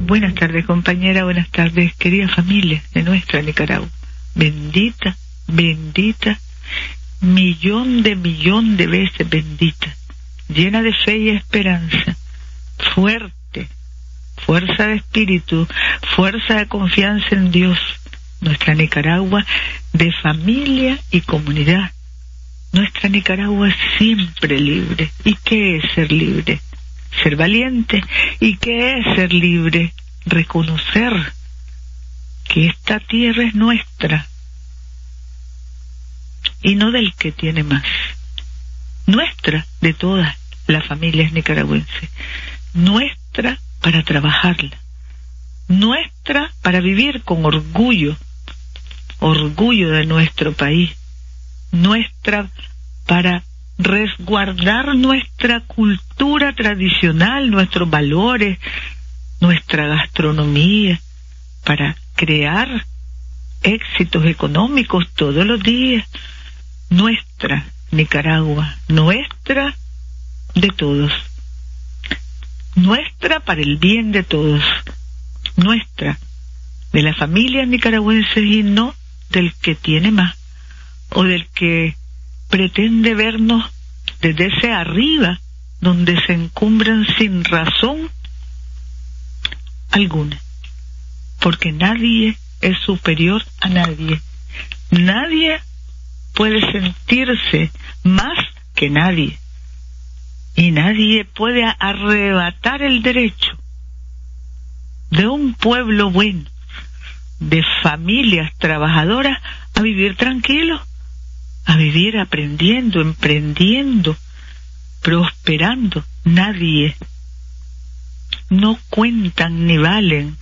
Buenas tardes, compañera. Buenas tardes, querida familia de nuestra Nicaragua. Bendita, bendita, millón de millón de veces bendita, llena de fe y esperanza, fuerte, fuerza de espíritu, fuerza de confianza en Dios. Nuestra Nicaragua de familia y comunidad. Nuestra Nicaragua siempre libre. ¿Y qué es ser libre? Ser valiente. ¿Y qué es ser libre? Reconocer que esta tierra es nuestra y no del que tiene más. Nuestra de todas las familias nicaragüenses. Nuestra para trabajarla. Nuestra para vivir con orgullo, orgullo de nuestro país. Nuestra para resguardar nuestra cultura tradicional, nuestros valores, nuestra gastronomía, para crear éxitos económicos todos los días. Nuestra Nicaragua, nuestra de todos. Nuestra para el bien de todos. Nuestra, de la familia nicaragüense y no del que tiene más o del que pretende vernos desde ese arriba donde se encumbran sin razón alguna, porque nadie es superior a nadie. Nadie puede sentirse más que nadie. Y nadie puede arrebatar el derecho de un pueblo bueno, de familias trabajadoras, a vivir tranquilos a vivir aprendiendo, emprendiendo, prosperando. Nadie. No cuentan ni valen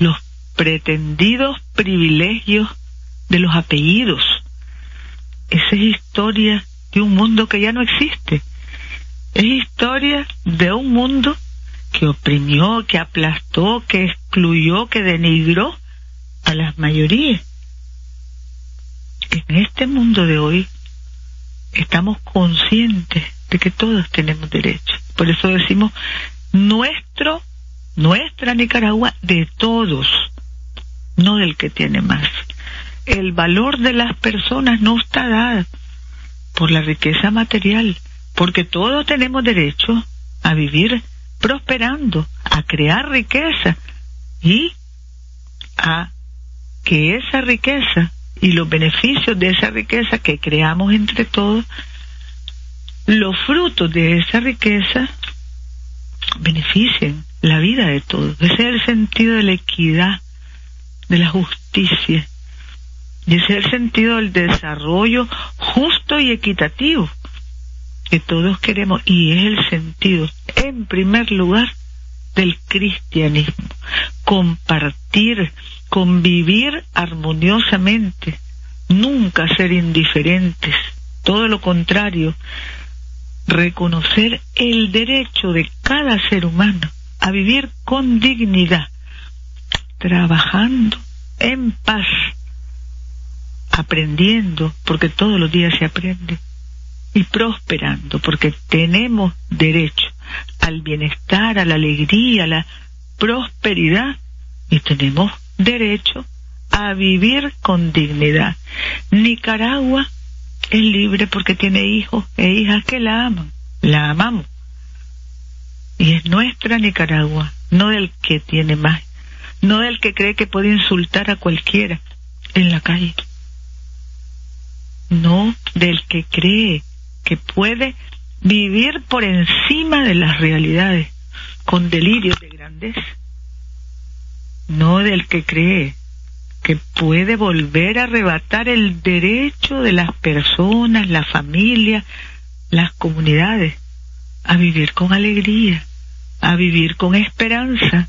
los pretendidos privilegios de los apellidos. Esa es historia de un mundo que ya no existe. Es historia de un mundo que oprimió, que aplastó, que excluyó, que denigró a las mayorías en este mundo de hoy estamos conscientes de que todos tenemos derecho. Por eso decimos nuestro, nuestra Nicaragua de todos, no del que tiene más. El valor de las personas no está dado por la riqueza material, porque todos tenemos derecho a vivir prosperando, a crear riqueza y a que esa riqueza y los beneficios de esa riqueza que creamos entre todos, los frutos de esa riqueza beneficien la vida de todos. Ese es el sentido de la equidad, de la justicia. Y ese es el sentido del desarrollo justo y equitativo que todos queremos. Y es el sentido, en primer lugar, del cristianismo. Compartir convivir armoniosamente, nunca ser indiferentes, todo lo contrario, reconocer el derecho de cada ser humano a vivir con dignidad, trabajando en paz, aprendiendo, porque todos los días se aprende, y prosperando, porque tenemos derecho al bienestar, a la alegría, a la prosperidad, y tenemos derecho a vivir con dignidad. Nicaragua es libre porque tiene hijos e hijas que la aman, la amamos. Y es nuestra Nicaragua, no del que tiene más, no del que cree que puede insultar a cualquiera en la calle, no del que cree que puede vivir por encima de las realidades con delirios de grandeza no del que cree que puede volver a arrebatar el derecho de las personas, la familia, las comunidades, a vivir con alegría, a vivir con esperanza,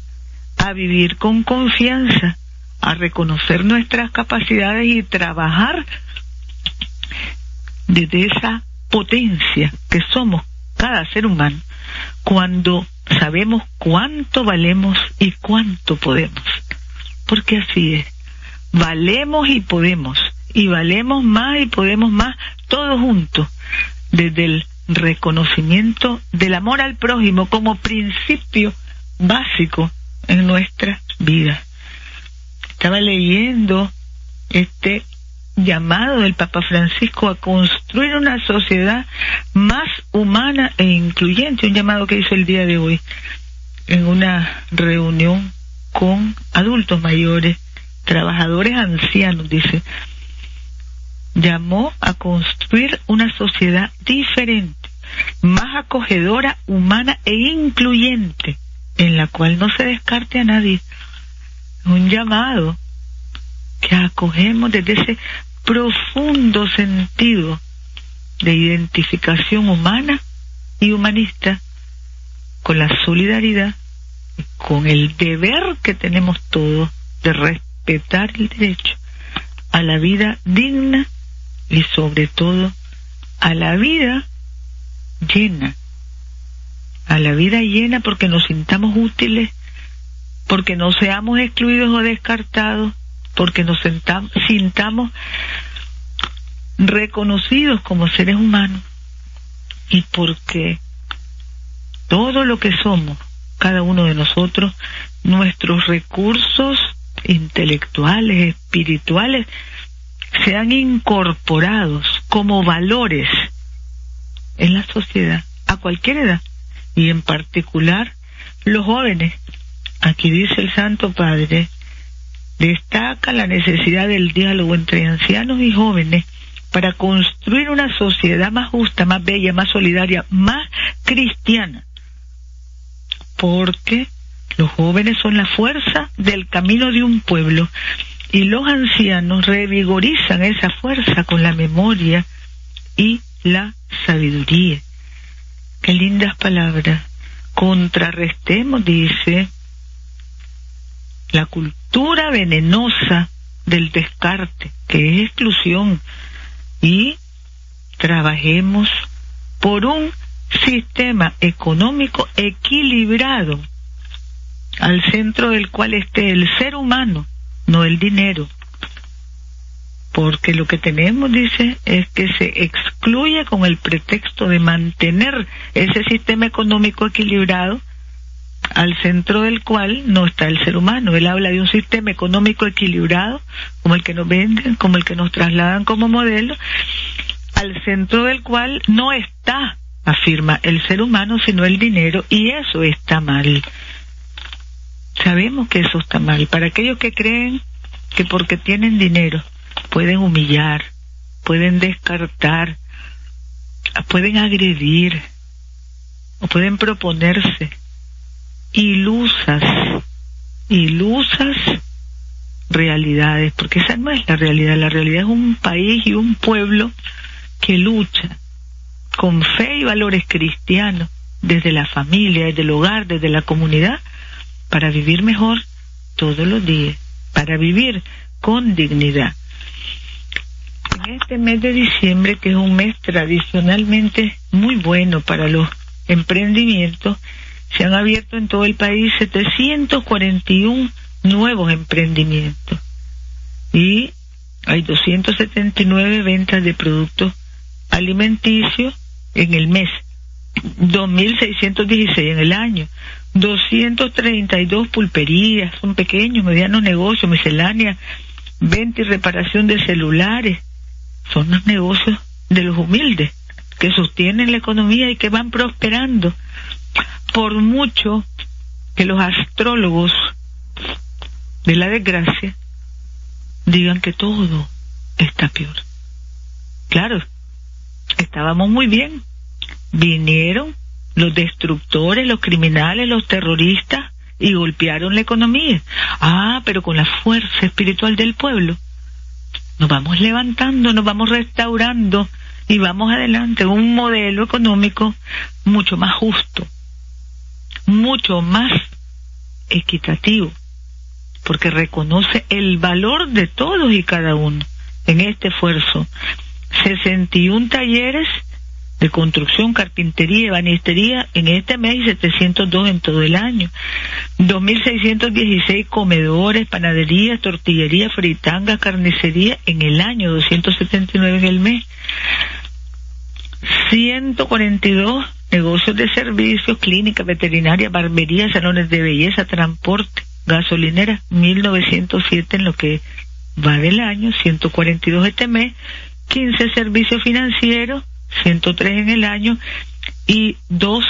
a vivir con confianza, a reconocer nuestras capacidades y trabajar desde esa potencia que somos cada ser humano. Cuando sabemos cuánto valemos y cuánto podemos. Porque así es. Valemos y podemos. Y valemos más y podemos más todos juntos. Desde el reconocimiento del amor al prójimo como principio básico en nuestra vida. Estaba leyendo este llamado del Papa Francisco a construir una sociedad más humana e incluyente, un llamado que hizo el día de hoy en una reunión con adultos mayores, trabajadores ancianos, dice, llamó a construir una sociedad diferente, más acogedora, humana e incluyente, en la cual no se descarte a nadie. Un llamado que acogemos desde ese profundo sentido de identificación humana y humanista con la solidaridad con el deber que tenemos todos de respetar el derecho a la vida digna y sobre todo a la vida llena, a la vida llena porque nos sintamos útiles, porque no seamos excluidos o descartados, porque nos sintamos reconocidos como seres humanos y porque todo lo que somos, cada uno de nosotros, nuestros recursos intelectuales, espirituales, sean incorporados como valores en la sociedad a cualquier edad y en particular los jóvenes. Aquí dice el Santo Padre, destaca la necesidad del diálogo entre ancianos y jóvenes para construir una sociedad más justa, más bella, más solidaria, más cristiana. Porque los jóvenes son la fuerza del camino de un pueblo y los ancianos revigorizan esa fuerza con la memoria y la sabiduría. Qué lindas palabras. Contrarrestemos, dice, la cultura venenosa del descarte, que es exclusión, y trabajemos por un sistema económico equilibrado al centro del cual esté el ser humano no el dinero. Porque lo que tenemos, dice, es que se excluye con el pretexto de mantener ese sistema económico equilibrado al centro del cual no está el ser humano. Él habla de un sistema económico equilibrado, como el que nos venden, como el que nos trasladan como modelo, al centro del cual no está, afirma, el ser humano, sino el dinero, y eso está mal. Sabemos que eso está mal. Para aquellos que creen que porque tienen dinero pueden humillar, pueden descartar, pueden agredir o pueden proponerse ilusas, ilusas realidades, porque esa no es la realidad, la realidad es un país y un pueblo que lucha con fe y valores cristianos desde la familia, desde el hogar, desde la comunidad, para vivir mejor todos los días, para vivir con dignidad. En este mes de diciembre, que es un mes tradicionalmente muy bueno para los emprendimientos, se han abierto en todo el país 741 nuevos emprendimientos y hay 279 ventas de productos alimenticios en el mes, 2.616 en el año, 232 pulperías, son pequeños, medianos negocios, miscelánea, venta y reparación de celulares. Son los negocios de los humildes que sostienen la economía y que van prosperando. Por mucho que los astrólogos de la desgracia digan que todo está peor. Claro, estábamos muy bien. Vinieron los destructores, los criminales, los terroristas y golpearon la economía. Ah, pero con la fuerza espiritual del pueblo nos vamos levantando, nos vamos restaurando y vamos adelante un modelo económico mucho más justo, mucho más equitativo, porque reconoce el valor de todos y cada uno en este esfuerzo. 61 talleres de construcción, carpintería, banistería en este mes y 702 en todo el año. 2.616 comedores, panaderías, tortillería, fritanga, carnicería en el año, 279 en el mes. 142 negocios de servicios, clínica, veterinaria, barbería, salones de belleza, transporte, gasolinera, 1907 en lo que va del año, 142 este mes, 15 servicios financieros, 103 en el año y 12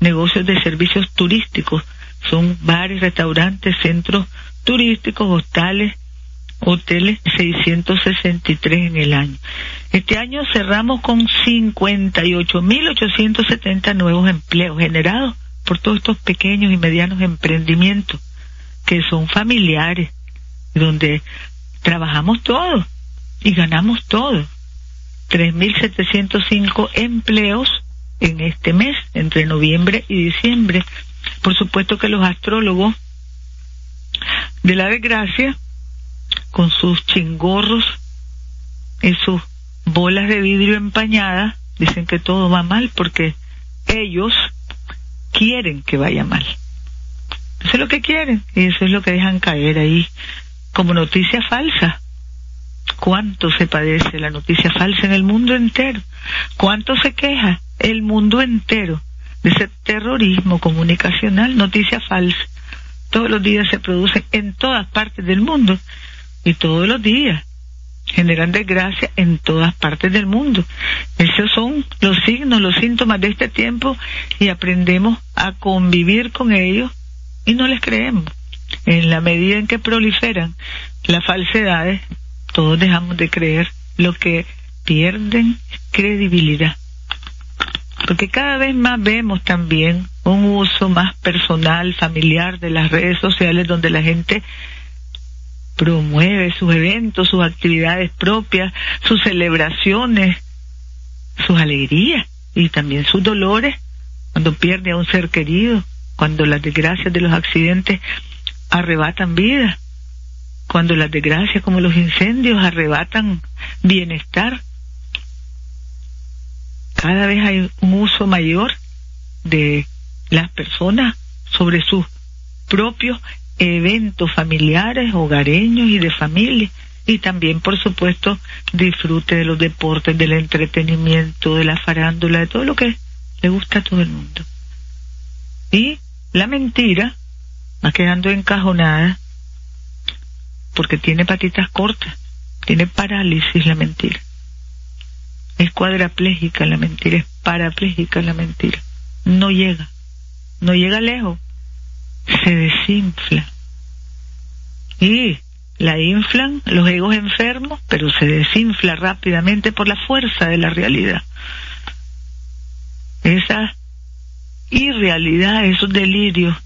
negocios de servicios turísticos. Son bares, restaurantes, centros turísticos, hostales, hoteles, 663 en el año. Este año cerramos con 58.870 nuevos empleos generados por todos estos pequeños y medianos emprendimientos que son familiares, donde trabajamos todos y ganamos todos. 3.705 empleos en este mes, entre noviembre y diciembre. Por supuesto que los astrólogos de la desgracia, con sus chingorros y sus bolas de vidrio empañadas, dicen que todo va mal porque ellos quieren que vaya mal. Eso es lo que quieren y eso es lo que dejan caer ahí como noticia falsa cuánto se padece la noticia falsa en el mundo entero, cuánto se queja el mundo entero de ese terrorismo comunicacional, noticia falsa. Todos los días se produce en todas partes del mundo y todos los días generan desgracia en todas partes del mundo. Esos son los signos, los síntomas de este tiempo y aprendemos a convivir con ellos y no les creemos. En la medida en que proliferan las falsedades, todos dejamos de creer lo que pierden credibilidad. Porque cada vez más vemos también un uso más personal, familiar de las redes sociales donde la gente promueve sus eventos, sus actividades propias, sus celebraciones, sus alegrías y también sus dolores cuando pierde a un ser querido, cuando las desgracias de los accidentes arrebatan vida cuando las desgracias como los incendios arrebatan bienestar, cada vez hay un uso mayor de las personas sobre sus propios eventos familiares, hogareños y de familia. Y también, por supuesto, disfrute de los deportes, del entretenimiento, de la farándula, de todo lo que le gusta a todo el mundo. Y la mentira va quedando encajonada porque tiene patitas cortas, tiene parálisis la mentira. Es cuadraplégica la mentira, es parapléjica la mentira. No llega, no llega lejos, se desinfla. Y la inflan los egos enfermos, pero se desinfla rápidamente por la fuerza de la realidad. Esa irrealidad, esos delirios,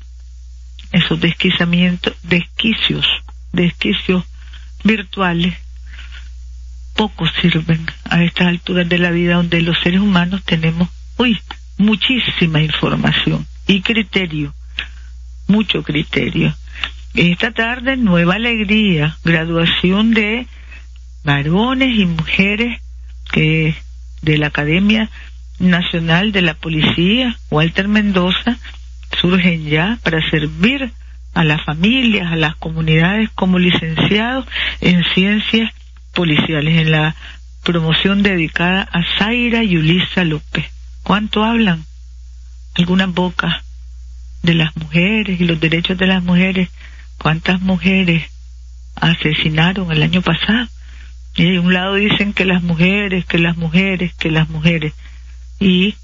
esos desquiciamientos, desquicios desquicios virtuales poco sirven a estas alturas de la vida donde los seres humanos tenemos, uy, muchísima información y criterio, mucho criterio. Esta tarde, nueva alegría, graduación de varones y mujeres que de la Academia Nacional de la Policía, Walter Mendoza, surgen ya para servir a las familias, a las comunidades como licenciados en ciencias policiales, en la promoción dedicada a Zaira y Ulisa López. ¿Cuánto hablan? Algunas bocas de las mujeres y los derechos de las mujeres. ¿Cuántas mujeres asesinaron el año pasado? Y de un lado dicen que las mujeres, que las mujeres, que las mujeres. Y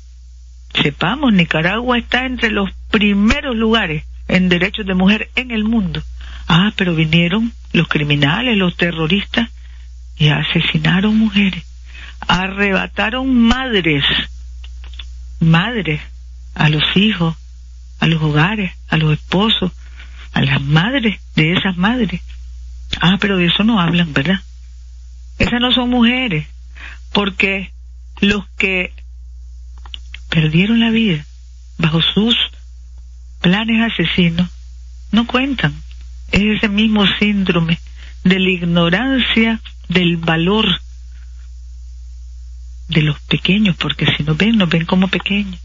sepamos, Nicaragua está entre los primeros lugares en derechos de mujer en el mundo. Ah, pero vinieron los criminales, los terroristas y asesinaron mujeres, arrebataron madres, madres a los hijos, a los hogares, a los esposos, a las madres de esas madres. Ah, pero de eso no hablan, ¿verdad? Esas no son mujeres, porque los que perdieron la vida bajo sus planes asesinos no cuentan. Es ese mismo síndrome de la ignorancia del valor de los pequeños, porque si nos ven, nos ven como pequeños.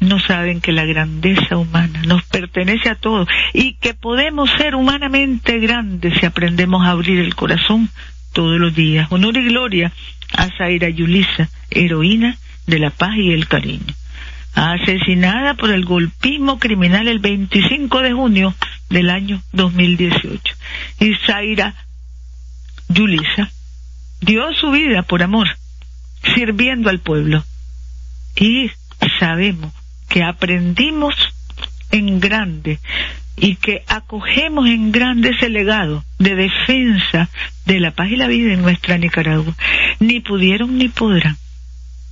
No saben que la grandeza humana nos pertenece a todos y que podemos ser humanamente grandes si aprendemos a abrir el corazón todos los días. Honor y gloria a Zaira Yulisa, heroína de la paz y el cariño. Asesinada por el golpismo criminal el 25 de junio del año 2018. Y Zaira Yulisa dio su vida por amor, sirviendo al pueblo. Y sabemos que aprendimos en grande y que acogemos en grande ese legado de defensa de la paz y la vida en nuestra Nicaragua. Ni pudieron ni podrán.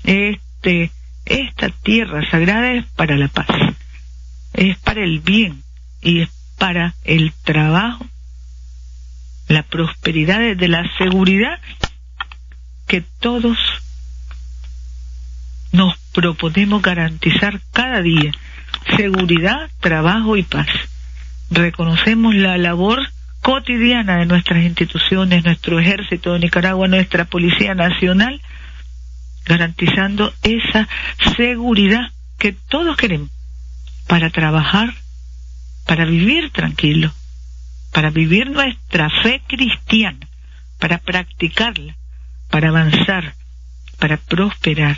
Este, esta tierra sagrada es para la paz, es para el bien y es para el trabajo, la prosperidad, de la seguridad que todos nos proponemos garantizar cada día. Seguridad, trabajo y paz. Reconocemos la labor cotidiana de nuestras instituciones, nuestro ejército de Nicaragua, nuestra Policía Nacional, garantizando esa seguridad que todos queremos para trabajar, para vivir tranquilo, para vivir nuestra fe cristiana, para practicarla, para avanzar, para prosperar.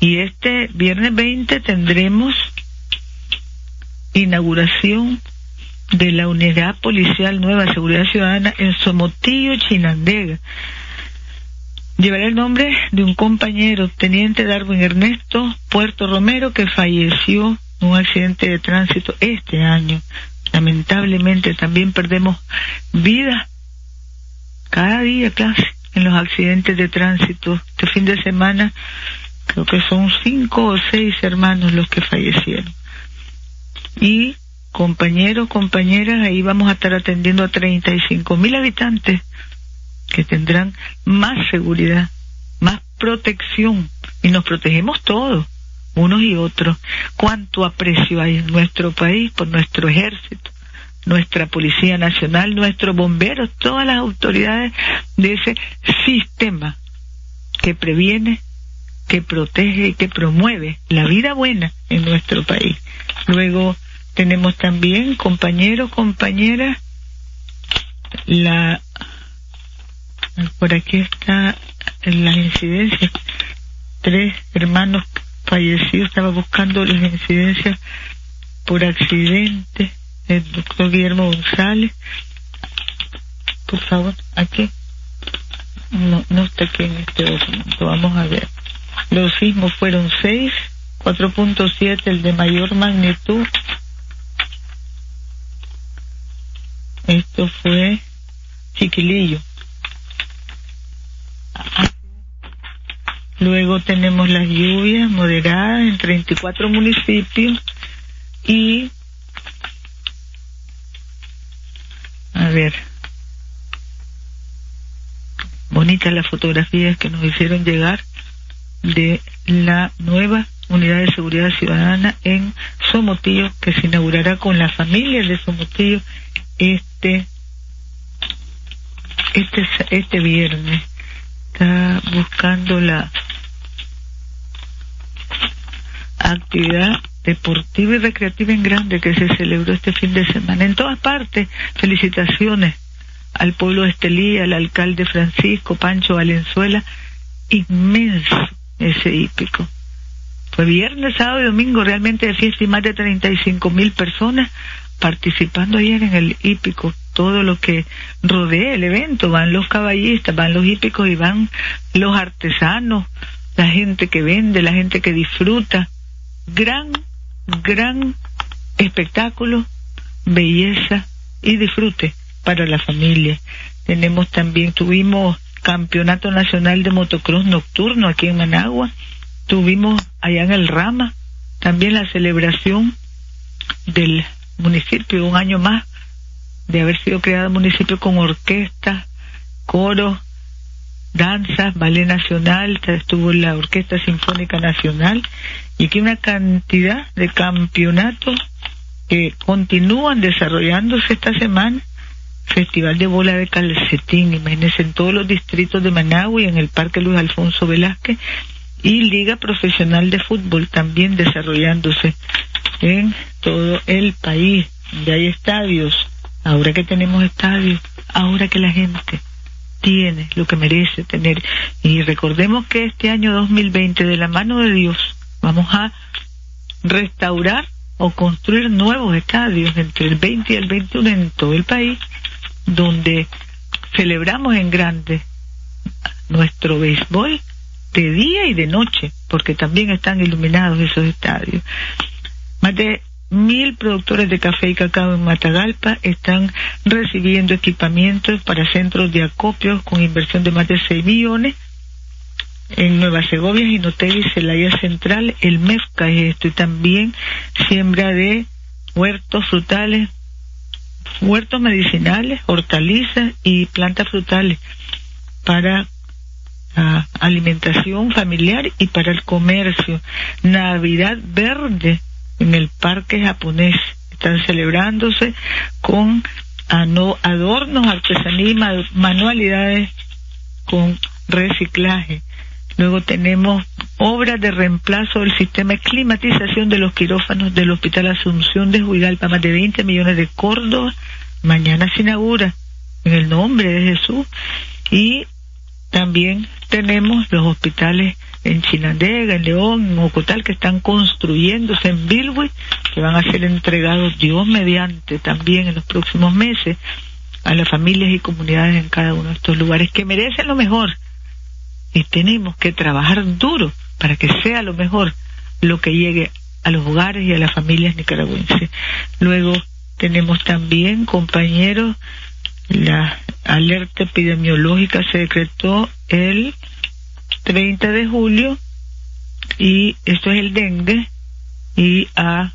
Y este viernes 20 tendremos inauguración de la Unidad Policial Nueva Seguridad Ciudadana en Somotillo, Chinandega. Llevará el nombre de un compañero, Teniente Darwin Ernesto Puerto Romero, que falleció en un accidente de tránsito este año. Lamentablemente también perdemos vida cada día casi en los accidentes de tránsito. Este fin de semana creo que son cinco o seis hermanos los que fallecieron. Y compañeros, compañeras, ahí vamos a estar atendiendo a 35 mil habitantes que tendrán más seguridad, más protección y nos protegemos todos, unos y otros. Cuánto aprecio hay en nuestro país por nuestro ejército, nuestra Policía Nacional, nuestros bomberos, todas las autoridades de ese sistema que previene, que protege y que promueve la vida buena en nuestro país. Luego tenemos también compañeros, compañeras, la por aquí está las incidencias. Tres hermanos fallecidos, estaba buscando las incidencias por accidente. El doctor Guillermo González. Por favor, aquí. No, no está aquí en este documento. Vamos a ver. Los sismos fueron seis, 4.7 el de mayor magnitud. Esto fue Chiquilillo. Luego tenemos las lluvias moderadas en 34 municipios y a ver bonitas las fotografías que nos hicieron llegar de la nueva unidad de seguridad ciudadana en Somotillo que se inaugurará con las familias de Somotillo este este este viernes está buscando la actividad deportiva y recreativa en grande que se celebró este fin de semana. En todas partes, felicitaciones al pueblo de Estelí, al alcalde Francisco Pancho Valenzuela, inmenso ese hípico. Fue viernes, sábado y domingo realmente de fiesta y más de 35 mil personas participando ayer en el hípico todo lo que rodea el evento, van los caballistas, van los hípicos y van los artesanos, la gente que vende, la gente que disfruta. Gran, gran espectáculo, belleza y disfrute para la familia. Tenemos también, tuvimos Campeonato Nacional de Motocross Nocturno aquí en Managua, tuvimos allá en el Rama también la celebración del municipio, un año más de haber sido creado municipio con orquesta, coro danzas, ballet nacional, estuvo la Orquesta Sinfónica Nacional y aquí una cantidad de campeonatos que continúan desarrollándose esta semana. Festival de bola de calcetín, imagínense en todos los distritos de Managua y en el Parque Luis Alfonso Velázquez y Liga Profesional de Fútbol también desarrollándose en todo el país, donde hay estadios. Ahora que tenemos estadios, ahora que la gente tiene lo que merece tener. Y recordemos que este año 2020, de la mano de Dios, vamos a restaurar o construir nuevos estadios entre el 20 y el 21 en todo el país, donde celebramos en grande nuestro béisbol de día y de noche, porque también están iluminados esos estadios. Más de mil productores de café y cacao en Matagalpa están recibiendo equipamientos para centros de acopio con inversión de más de 6 millones. En Nueva Segovia, Ginotega y Celaya Central, el MEFCA es esto, y también siembra de huertos frutales, huertos medicinales, hortalizas y plantas frutales para alimentación familiar y para el comercio. Navidad verde en el parque japonés. Están celebrándose con adornos, artesanía manualidades con reciclaje. Luego tenemos obras de reemplazo del sistema de climatización de los quirófanos del Hospital Asunción de Huigalpa, más de 20 millones de Córdoba. Mañana se inaugura en el nombre de Jesús. Y también tenemos los hospitales en Chinandega, en León, en Ocotal, que están construyéndose en Bilwi, que van a ser entregados Dios mediante también en los próximos meses a las familias y comunidades en cada uno de estos lugares que merecen lo mejor. Y tenemos que trabajar duro para que sea lo mejor lo que llegue a los hogares y a las familias nicaragüenses. Luego tenemos también, compañeros, la alerta epidemiológica se decretó el 30 de julio y esto es el dengue y a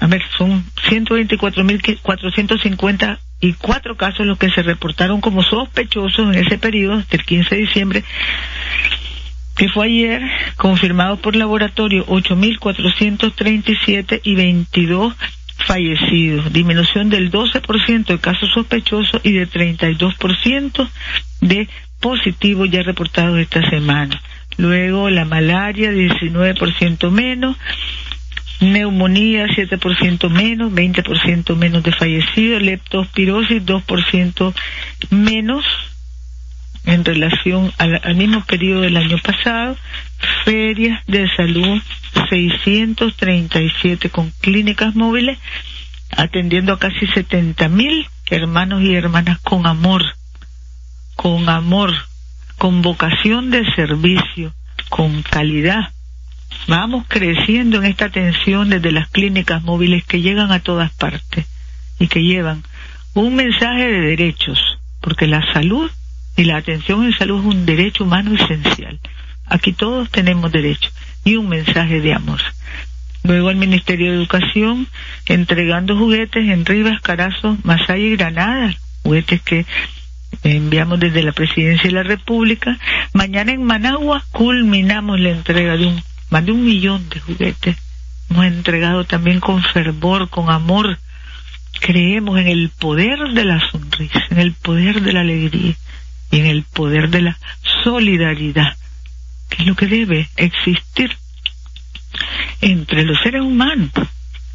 a ver son 124.454 casos los que se reportaron como sospechosos en ese periodo del 15 de diciembre que fue ayer confirmado por laboratorio 8.437 y 22 fallecidos, disminución del 12% de casos sospechosos y de 32% de positivos ya reportados esta semana. Luego la malaria 19% menos, neumonía 7% menos, 20% menos de fallecidos, leptospirosis 2% menos en relación al, al, mismo periodo del año pasado, ferias de salud 637 con clínicas móviles, atendiendo a casi 70 mil hermanos y hermanas con amor, con amor, con vocación de servicio, con calidad. Vamos creciendo en esta atención desde las clínicas móviles que llegan a todas partes y que llevan un mensaje de derechos, porque la salud y la atención en salud es un derecho humano esencial. Aquí todos tenemos derecho y un mensaje de amor. Luego el Ministerio de Educación entregando juguetes en Rivas, Carazo, Masaya y Granada, juguetes que enviamos desde la Presidencia de la República. Mañana en Managua culminamos la entrega de un, más de un millón de juguetes. Hemos entregado también con fervor, con amor. Creemos en el poder de la sonrisa, en el poder de la alegría en el poder de la solidaridad, que es lo que debe existir entre los seres humanos.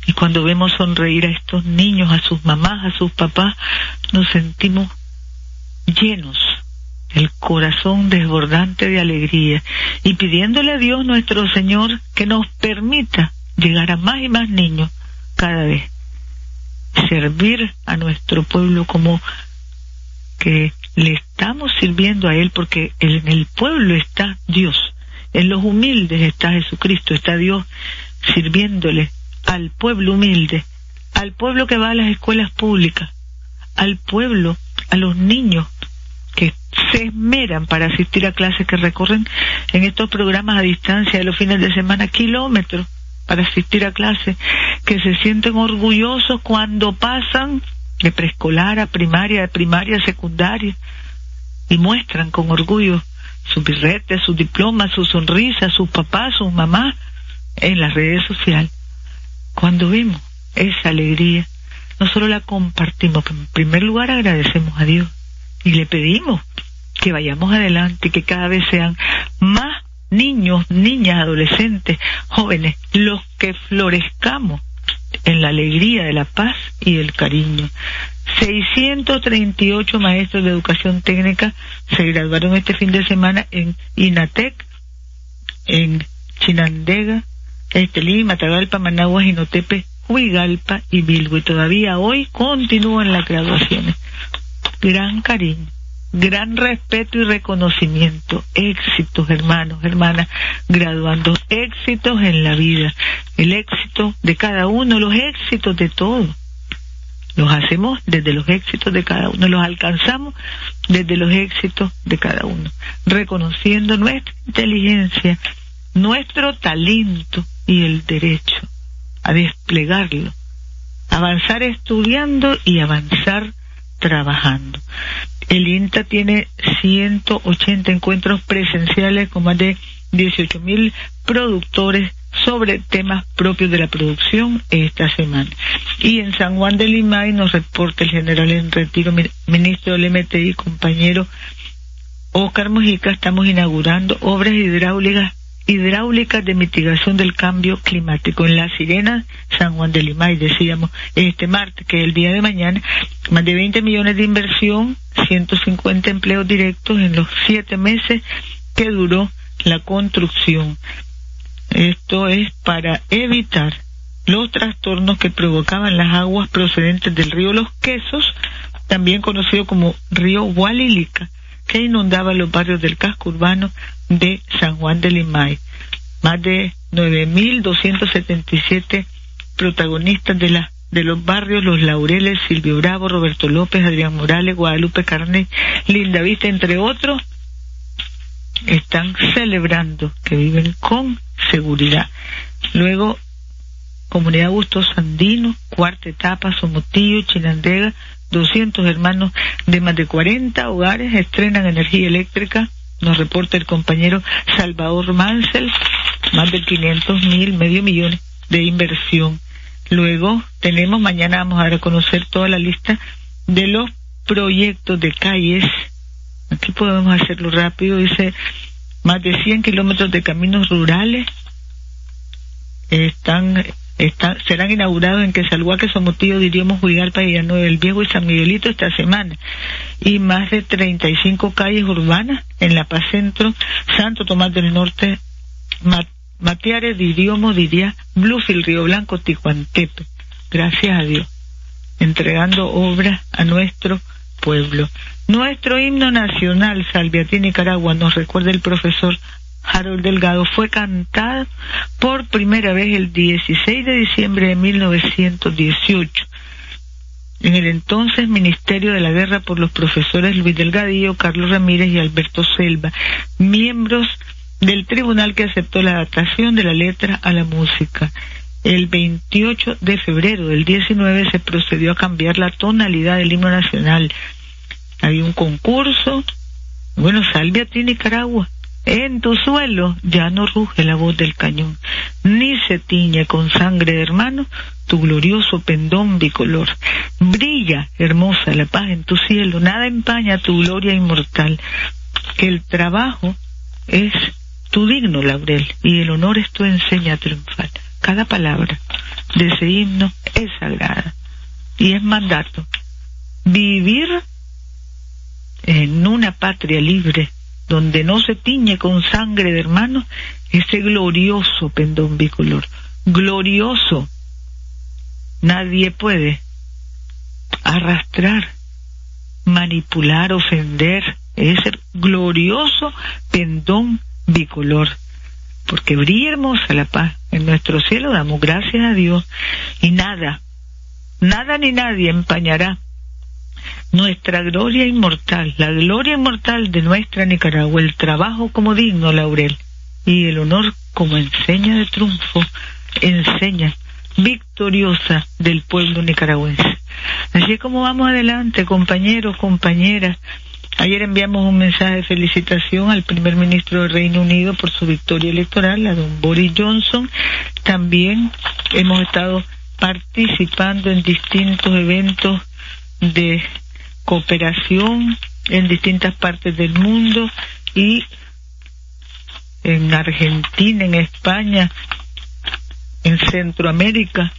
Y cuando vemos sonreír a estos niños, a sus mamás, a sus papás, nos sentimos llenos, el corazón desbordante de alegría y pidiéndole a Dios nuestro Señor que nos permita llegar a más y más niños cada vez. Servir a nuestro pueblo como que le estamos sirviendo a Él porque en el pueblo está Dios, en los humildes está Jesucristo, está Dios sirviéndole al pueblo humilde, al pueblo que va a las escuelas públicas, al pueblo, a los niños que se esmeran para asistir a clases que recorren en estos programas a distancia de los fines de semana kilómetros para asistir a clases, que se sienten orgullosos cuando pasan de preescolar a primaria, de primaria a secundaria, y muestran con orgullo sus birretes, sus diplomas, sus sonrisas, sus papás, sus mamás en las redes sociales. Cuando vemos esa alegría, no solo la compartimos, pero en primer lugar agradecemos a Dios y le pedimos que vayamos adelante, que cada vez sean más niños, niñas, adolescentes, jóvenes, los que florezcamos en la alegría de la paz y el cariño. 638 maestros de educación técnica se graduaron este fin de semana en INATEC, en Chinandega, Estelí, Matagalpa, Managua, Jinotepe, Huigalpa y Bilbo. Y todavía hoy continúan las graduaciones. Gran cariño gran respeto y reconocimiento, éxitos hermanos, hermanas, graduando, éxitos en la vida, el éxito de cada uno, los éxitos de todos. Los hacemos desde los éxitos de cada uno, los alcanzamos desde los éxitos de cada uno, reconociendo nuestra inteligencia, nuestro talento y el derecho a desplegarlo, avanzar estudiando y avanzar trabajando. El INTA tiene 180 encuentros presenciales con más de 18 mil productores sobre temas propios de la producción esta semana. Y en San Juan de Limay nos reporta el general en retiro, ministro del MTI, compañero Oscar Mojica, estamos inaugurando obras hidráulicas hidráulicas de mitigación del cambio climático en La Sirena, San Juan de Limay, decíamos este martes, que el día de mañana, más de 20 millones de inversión, 150 empleos directos en los siete meses que duró la construcción. Esto es para evitar los trastornos que provocaban las aguas procedentes del río Los Quesos, también conocido como río Hualilica, que inundaba los barrios del casco urbano de San Juan de Limay. Más de 9.277 protagonistas de la de los barrios Los Laureles, Silvio Bravo, Roberto López, Adrián Morales, Guadalupe Carne, Linda Vista, entre otros, están celebrando que viven con seguridad. Luego, Comunidad Bustos Sandino, cuarta etapa, Somotillo, Chinandega, 200 hermanos de más de 40 hogares estrenan energía eléctrica nos reporta el compañero Salvador Mansell, más de 500 mil, medio millón de inversión. Luego tenemos, mañana vamos a dar a conocer toda la lista de los proyectos de calles. Aquí podemos hacerlo rápido, dice más de 100 kilómetros de caminos rurales están serán inaugurados en Quesalhuaque, Somotillo, diríamos Huigalpa, Villanueva del Viejo y San Miguelito esta semana. Y más de 35 calles urbanas en La Paz Centro, Santo Tomás del Norte, Matiares, diríamos, diría Bluefield, Río Blanco, Ticuantepe. Gracias a Dios. Entregando obras a nuestro pueblo. Nuestro himno nacional, Salviatí, Nicaragua, nos recuerda el profesor Harold Delgado fue cantada por primera vez el 16 de diciembre de 1918 en el entonces Ministerio de la Guerra por los profesores Luis Delgadillo, Carlos Ramírez y Alberto Selva, miembros del tribunal que aceptó la adaptación de la letra a la música. El 28 de febrero del 19 se procedió a cambiar la tonalidad del himno nacional. Había un concurso. Bueno, salve a ti Nicaragua. En tu suelo ya no ruge la voz del cañón, ni se tiñe con sangre de hermano tu glorioso pendón bicolor. Brilla, hermosa, la paz en tu cielo, nada empaña tu gloria inmortal. Que el trabajo es tu digno laurel y el honor es tu enseña triunfal. Cada palabra de ese himno es sagrada y es mandato. Vivir en una patria libre donde no se tiñe con sangre de hermanos, ese glorioso pendón bicolor. Glorioso. Nadie puede arrastrar, manipular, ofender ese glorioso pendón bicolor. Porque brilla hermosa la paz. En nuestro cielo damos gracias a Dios y nada, nada ni nadie empañará nuestra gloria inmortal, la gloria inmortal de nuestra Nicaragua, el trabajo como digno laurel y el honor como enseña de triunfo, enseña victoriosa del pueblo nicaragüense. Así como vamos adelante, compañeros, compañeras, Ayer enviamos un mensaje de felicitación al primer ministro del Reino Unido por su victoria electoral, a don Boris Johnson. También hemos estado participando en distintos eventos de cooperación en distintas partes del mundo y en Argentina, en España, en Centroamérica,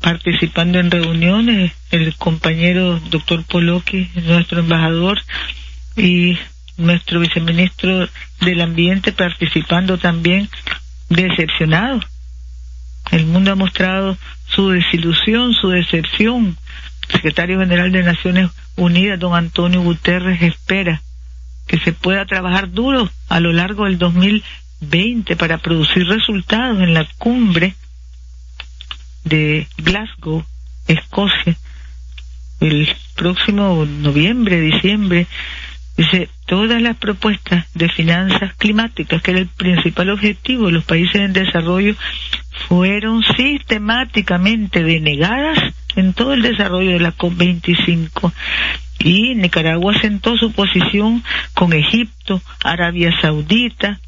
participando en reuniones, el compañero doctor Poloki, nuestro embajador, y nuestro viceministro del Ambiente participando también decepcionado. El mundo ha mostrado su desilusión, su decepción. Secretario general de Naciones Unidas, don Antonio Guterres, espera que se pueda trabajar duro a lo largo del 2020 para producir resultados en la cumbre de Glasgow, Escocia, el próximo noviembre, diciembre, dice, todas las propuestas de finanzas climáticas, que era el principal objetivo de los países en desarrollo, fueron sistemáticamente denegadas en todo el desarrollo de la COP25. Y Nicaragua sentó su posición con Egipto, Arabia Saudita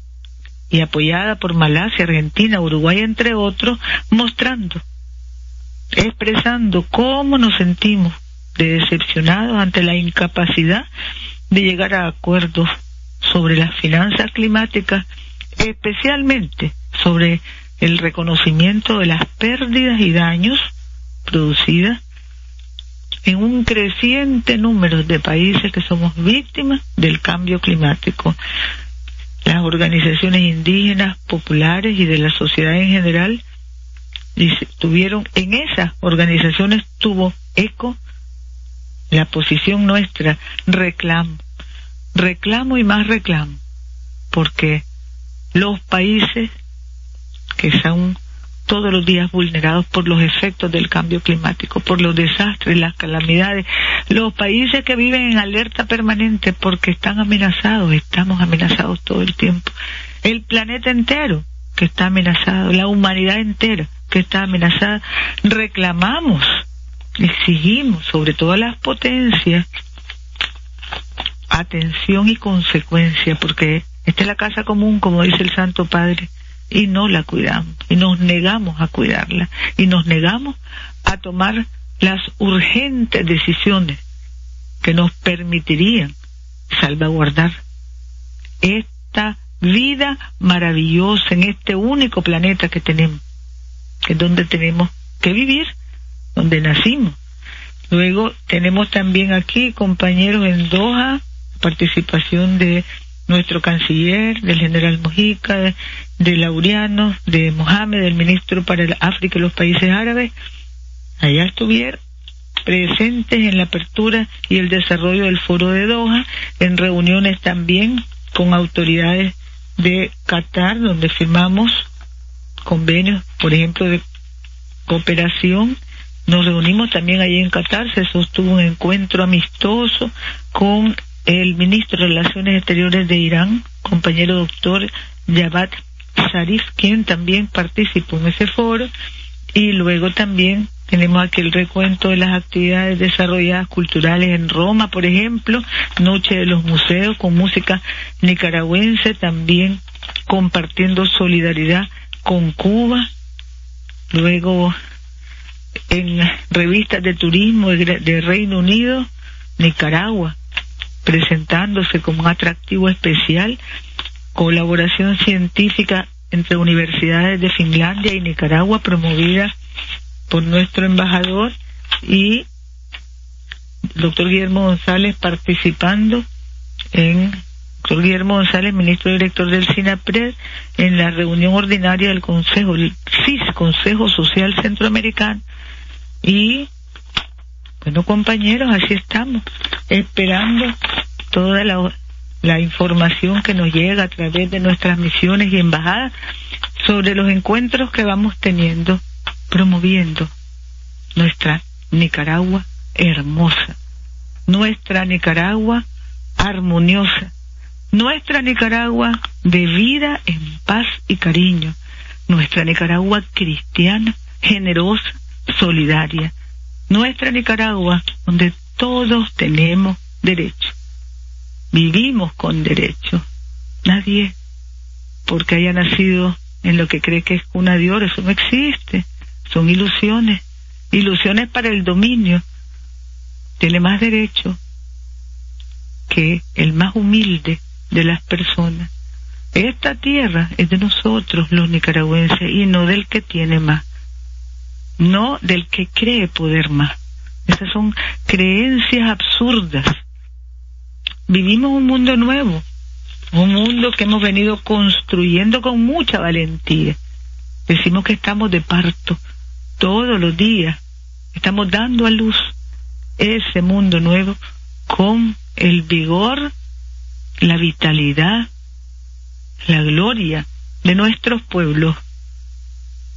y apoyada por Malasia, Argentina, Uruguay, entre otros, mostrando expresando cómo nos sentimos de decepcionados ante la incapacidad de llegar a acuerdos sobre las finanzas climáticas, especialmente sobre el reconocimiento de las pérdidas y daños producidas en un creciente número de países que somos víctimas del cambio climático. Las organizaciones indígenas, populares y de la sociedad en general tuvieron en esas organizaciones tuvo eco la posición nuestra reclamo. Reclamo y más reclamo porque los países que son todos los días vulnerados por los efectos del cambio climático, por los desastres, las calamidades, los países que viven en alerta permanente porque están amenazados, estamos amenazados todo el tiempo, el planeta entero que está amenazado, la humanidad entera que está amenazada, reclamamos, exigimos, sobre todas las potencias, atención y consecuencia, porque esta es la casa común, como dice el Santo Padre, y no la cuidamos, y nos negamos a cuidarla, y nos negamos a tomar las urgentes decisiones que nos permitirían salvaguardar esta vida maravillosa en este único planeta que tenemos que es donde tenemos que vivir, donde nacimos. Luego tenemos también aquí, compañeros, en Doha, participación de nuestro canciller, del general Mojica, de, de de Mohamed, del ministro para el África y los países árabes. Allá estuvieron presentes en la apertura y el desarrollo del foro de Doha, en reuniones también con autoridades de Qatar, donde firmamos convenios, por ejemplo, de cooperación. Nos reunimos también allí en Qatar, se sostuvo un encuentro amistoso con el ministro de Relaciones Exteriores de Irán, compañero doctor Javad Zarif, quien también participó en ese foro, y luego también tenemos aquí el recuento de las actividades desarrolladas culturales en Roma, por ejemplo, Noche de los Museos con música nicaragüense, también compartiendo solidaridad con Cuba, luego en revistas de turismo de Reino Unido, Nicaragua, presentándose como un atractivo especial, colaboración científica entre universidades de Finlandia y Nicaragua promovida por nuestro embajador y doctor Guillermo González participando en doctor Guillermo González, ministro director del SINAPRED, en la reunión ordinaria del Consejo, el CIS, Consejo Social Centroamericano. Y, bueno, compañeros, así estamos, esperando toda la, la información que nos llega a través de nuestras misiones y embajadas sobre los encuentros que vamos teniendo, promoviendo nuestra Nicaragua hermosa, nuestra Nicaragua armoniosa, nuestra Nicaragua de vida en paz y cariño. Nuestra Nicaragua cristiana, generosa, solidaria. Nuestra Nicaragua donde todos tenemos derecho. vivimos con derecho. Nadie, porque haya nacido en lo que cree que es cuna de eso no existe. Son ilusiones, ilusiones para el dominio. Tiene más derecho que el más humilde de las personas. Esta tierra es de nosotros, los nicaragüenses, y no del que tiene más, no del que cree poder más. Esas son creencias absurdas. Vivimos un mundo nuevo, un mundo que hemos venido construyendo con mucha valentía. Decimos que estamos de parto todos los días, estamos dando a luz ese mundo nuevo con el vigor, la vitalidad, la gloria de nuestros pueblos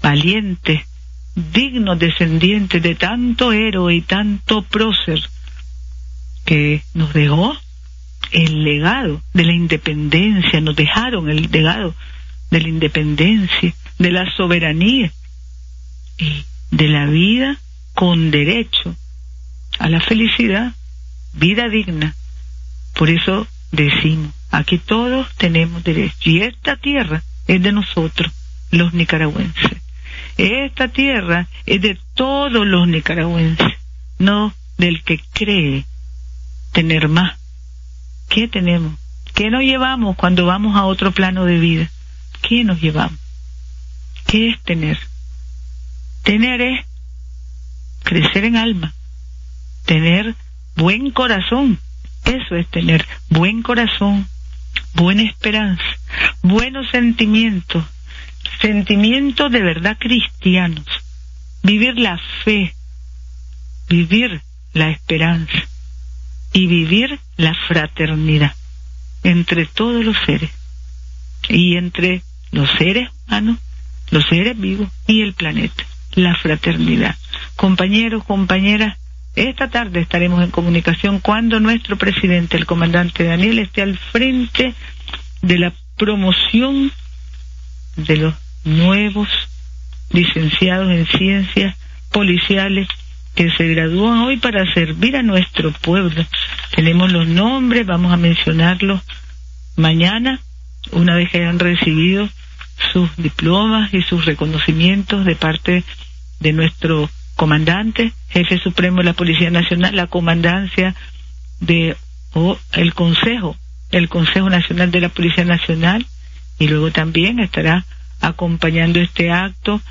valientes, dignos descendientes de tanto héroe y tanto prócer que nos dejó el legado de la independencia, nos dejaron el legado de la independencia, de la soberanía y de la vida con derecho a la felicidad, vida digna. Por eso decimos, aquí todos tenemos derecho y esta tierra es de nosotros, los nicaragüenses. Esta tierra es de todos los nicaragüenses, no del que cree tener más. ¿Qué tenemos? ¿Qué nos llevamos cuando vamos a otro plano de vida? ¿Qué nos llevamos? ¿Qué es tener? Tener es crecer en alma, tener buen corazón, eso es tener buen corazón, buena esperanza, buenos sentimientos, sentimientos de verdad cristianos, vivir la fe, vivir la esperanza y vivir la fraternidad entre todos los seres. Y entre los seres humanos, los seres vivos y el planeta, la fraternidad. Compañeros, compañeras, esta tarde estaremos en comunicación cuando nuestro presidente, el comandante Daniel, esté al frente de la promoción de los nuevos licenciados en ciencias policiales que se gradúan hoy para servir a nuestro pueblo. Tenemos los nombres, vamos a mencionarlos mañana, una vez que hayan recibido sus diplomas y sus reconocimientos de parte de nuestro comandante, jefe supremo de la Policía Nacional, la comandancia de o el Consejo, el Consejo Nacional de la Policía Nacional, y luego también estará acompañando este acto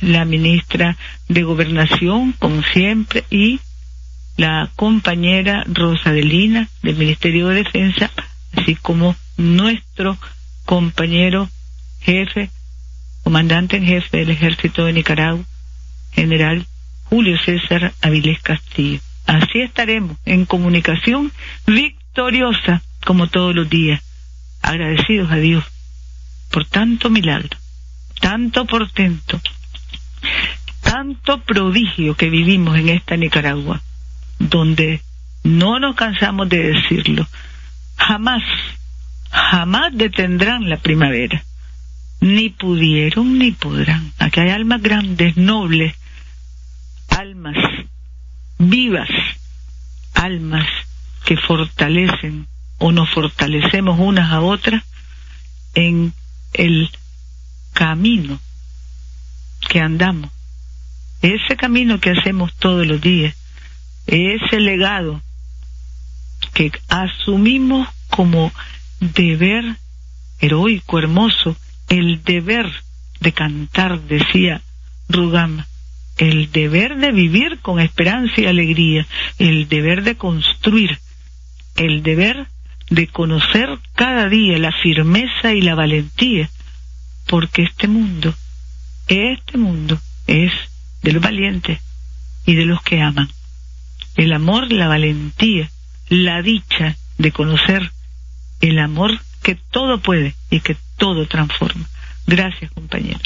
la ministra de Gobernación, como siempre, y la compañera Rosa de Lina del Ministerio de Defensa, así como nuestro compañero jefe, comandante en jefe del Ejército de Nicaragua, general Julio César Avilés Castillo. Así estaremos en comunicación victoriosa como todos los días, agradecidos a Dios por tanto milagro, tanto portento, tanto prodigio que vivimos en esta Nicaragua, donde no nos cansamos de decirlo, jamás, jamás detendrán la primavera, ni pudieron ni podrán. Aquí hay almas grandes, nobles, almas vivas, almas que fortalecen o nos fortalecemos unas a otras en el camino que andamos, ese camino que hacemos todos los días, ese legado que asumimos como deber heroico, hermoso, el deber de cantar, decía Rugama, el deber de vivir con esperanza y alegría, el deber de construir, el deber de conocer cada día la firmeza y la valentía, porque este mundo, este mundo es de los valientes y de los que aman. El amor, la valentía, la dicha de conocer el amor que todo puede y que todo transforma. Gracias, compañero.